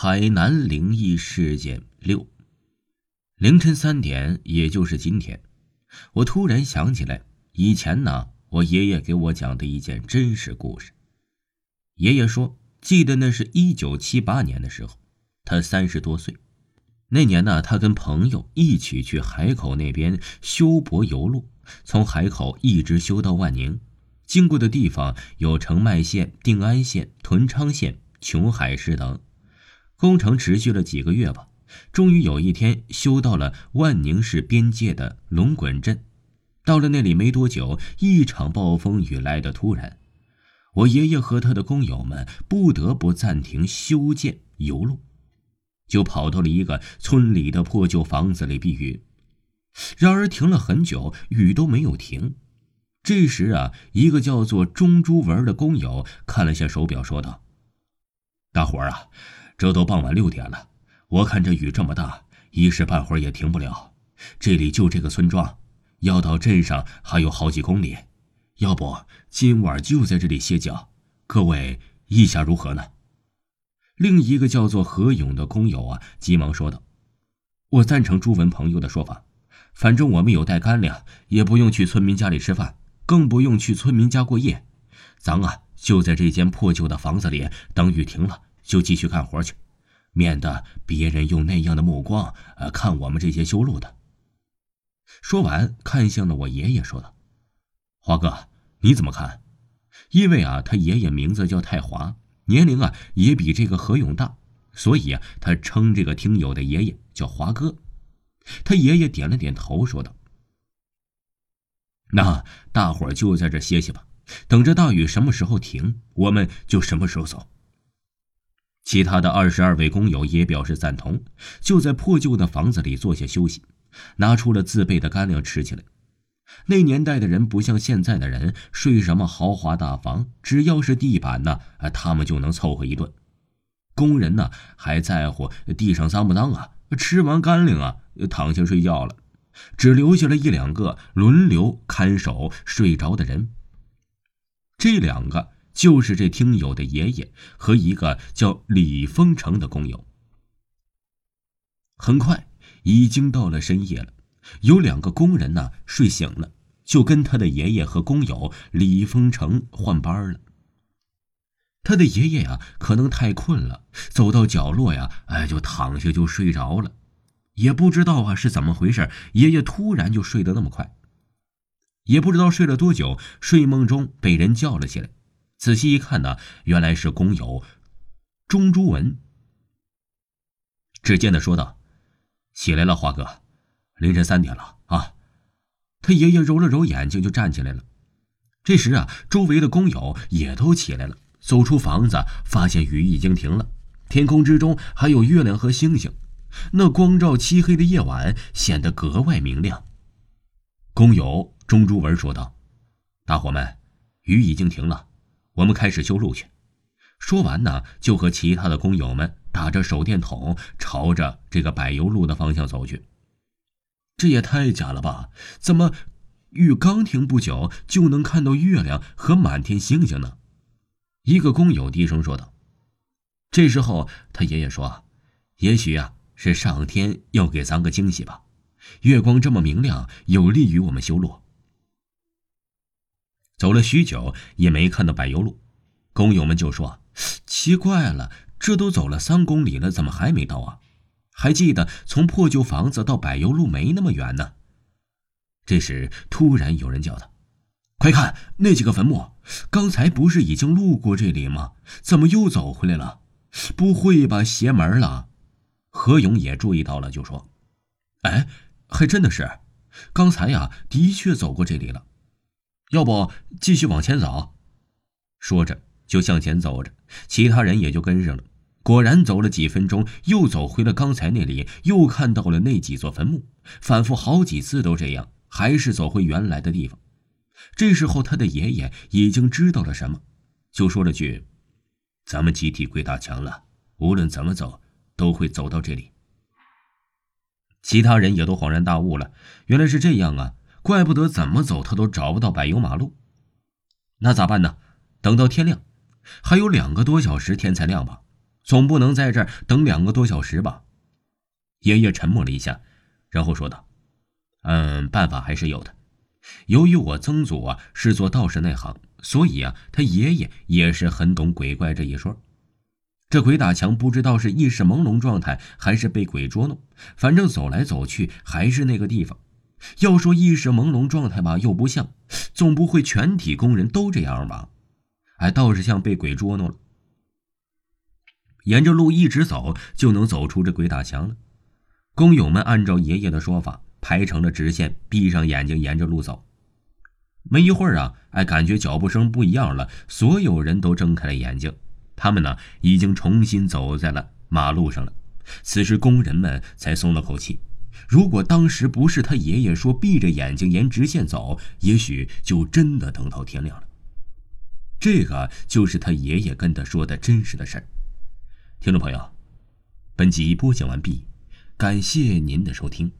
海南灵异事件六。凌晨三点，也就是今天，我突然想起来，以前呢，我爷爷给我讲的一件真实故事。爷爷说，记得那是一九七八年的时候，他三十多岁。那年呢，他跟朋友一起去海口那边修柏油路，从海口一直修到万宁，经过的地方有澄迈县、定安县、屯昌县、琼海市等。工程持续了几个月吧，终于有一天修到了万宁市边界的龙滚镇。到了那里没多久，一场暴风雨来得突然，我爷爷和他的工友们不得不暂停修建油路，就跑到了一个村里的破旧房子里避雨。然而停了很久，雨都没有停。这时啊，一个叫做钟珠文的工友看了下手表，说道：“大伙儿啊。”这都傍晚六点了，我看这雨这么大，一时半会儿也停不了。这里就这个村庄，要到镇上还有好几公里，要不今晚就在这里歇脚？各位意下如何呢？另一个叫做何勇的工友啊，急忙说道：“我赞成朱文朋友的说法，反正我们有带干粮，也不用去村民家里吃饭，更不用去村民家过夜。咱啊，就在这间破旧的房子里等雨停了。”就继续干活去，免得别人用那样的目光呃看我们这些修路的。说完，看向了我爷爷，说道：“华哥，你怎么看？因为啊，他爷爷名字叫太华，年龄啊也比这个何勇大，所以啊，他称这个听友的爷爷叫华哥。”他爷爷点了点头，说道：“那大伙儿就在这歇歇吧，等着大雨什么时候停，我们就什么时候走。”其他的二十二位工友也表示赞同，就在破旧的房子里坐下休息，拿出了自备的干粮吃起来。那年代的人不像现在的人睡什么豪华大房，只要是地板呢，他们就能凑合一顿。工人呢还在乎地上脏不脏啊？吃完干粮啊，躺下睡觉了，只留下了一两个轮流看守睡着的人。这两个。就是这听友的爷爷和一个叫李丰成的工友。很快，已经到了深夜了，有两个工人呢睡醒了，就跟他的爷爷和工友李丰成换班了。他的爷爷呀，可能太困了，走到角落呀，哎，就躺下就睡着了，也不知道啊是怎么回事，爷爷突然就睡得那么快，也不知道睡了多久，睡梦中被人叫了起来。仔细一看呢，原来是工友钟珠文。只见他说道：“起来了，华哥，凌晨三点了啊。”他爷爷揉了揉眼睛，就站起来了。这时啊，周围的工友也都起来了，走出房子，发现雨已经停了，天空之中还有月亮和星星，那光照漆黑的夜晚显得格外明亮。工友钟珠文说道：“大伙们，雨已经停了。”我们开始修路去。说完呢，就和其他的工友们打着手电筒，朝着这个柏油路的方向走去。这也太假了吧？怎么雨刚停不久，就能看到月亮和满天星星呢？一个工友低声说道。这时候，他爷爷说：“也许啊，是上天要给咱个惊喜吧。月光这么明亮，有利于我们修路。”走了许久也没看到柏油路，工友们就说：“奇怪了，这都走了三公里了，怎么还没到啊？还记得从破旧房子到柏油路没那么远呢。”这时突然有人叫他：“快看那几个坟墓，刚才不是已经路过这里吗？怎么又走回来了？不会吧，邪门了！”何勇也注意到了，就说：“哎，还真的是，刚才呀，的确走过这里了。”要不继续往前走，说着就向前走着，其他人也就跟上了。果然走了几分钟，又走回了刚才那里，又看到了那几座坟墓。反复好几次都这样，还是走回原来的地方。这时候他的爷爷已经知道了什么，就说了句：“咱们集体鬼打墙了，无论怎么走，都会走到这里。”其他人也都恍然大悟了，原来是这样啊。怪不得怎么走他都找不到柏油马路，那咋办呢？等到天亮，还有两个多小时天才亮吧。总不能在这儿等两个多小时吧？爷爷沉默了一下，然后说道：“嗯，办法还是有的。由于我曾祖啊是做道士那行，所以啊，他爷爷也是很懂鬼怪这一说。这鬼打墙不知道是意识朦胧状态，还是被鬼捉弄，反正走来走去还是那个地方。要说意识朦胧状态吧，又不像，总不会全体工人都这样吧？哎，倒是像被鬼捉弄了。沿着路一直走，就能走出这鬼打墙了。工友们按照爷爷的说法排成了直线，闭上眼睛沿着路走。没一会儿啊，哎，感觉脚步声不一样了，所有人都睁开了眼睛。他们呢，已经重新走在了马路上了。此时工人们才松了口气。如果当时不是他爷爷说闭着眼睛沿直线走，也许就真的等到天亮了。这个就是他爷爷跟他说的真实的事儿。听众朋友，本集播讲完毕。感谢您的收听。